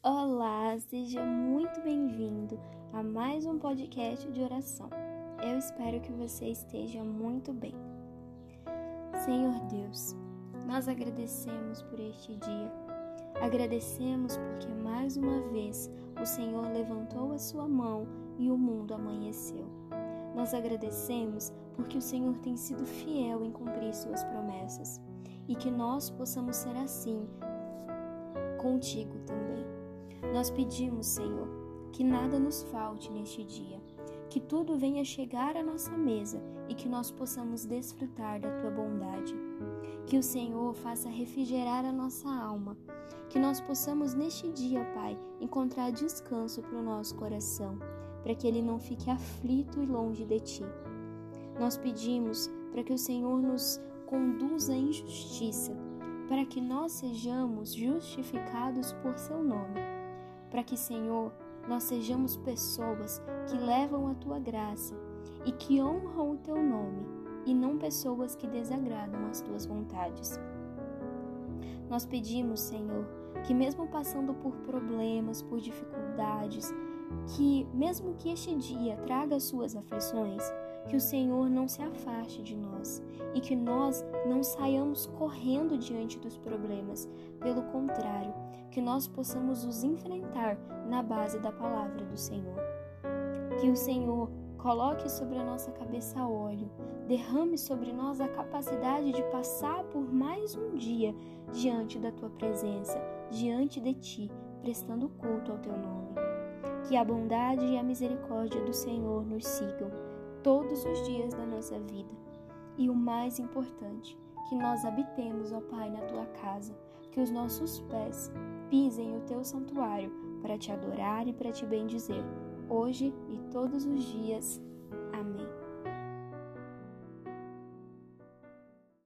Olá, seja muito bem-vindo a mais um podcast de oração. Eu espero que você esteja muito bem. Senhor Deus, nós agradecemos por este dia. Agradecemos porque mais uma vez o Senhor levantou a sua mão e o mundo amanheceu. Nós agradecemos porque o Senhor tem sido fiel em cumprir suas promessas e que nós possamos ser assim contigo também. Nós pedimos, Senhor, que nada nos falte neste dia, que tudo venha chegar à nossa mesa e que nós possamos desfrutar da tua bondade. Que o Senhor faça refrigerar a nossa alma, que nós possamos neste dia, Pai, encontrar descanso para o nosso coração, para que ele não fique aflito e longe de ti. Nós pedimos para que o Senhor nos conduza em justiça, para que nós sejamos justificados por seu nome. Para que, Senhor, nós sejamos pessoas que levam a tua graça e que honram o teu nome, e não pessoas que desagradam as tuas vontades. Nós pedimos, Senhor, que mesmo passando por problemas, por dificuldades, que mesmo que este dia traga suas aflições, que o Senhor não se afaste de nós e que nós não saiamos correndo diante dos problemas. Pelo contrário, que nós possamos os enfrentar na base da palavra do Senhor. Que o Senhor coloque sobre a nossa cabeça óleo, derrame sobre nós a capacidade de passar por mais um dia diante da tua presença, diante de ti, prestando culto ao teu nome. Que a bondade e a misericórdia do Senhor nos sigam todos os dias da nossa vida. E o mais importante, que nós habitemos, ó Pai, na tua casa, que os nossos pés pisem o teu santuário para te adorar e para te bendizer, hoje e todos os dias.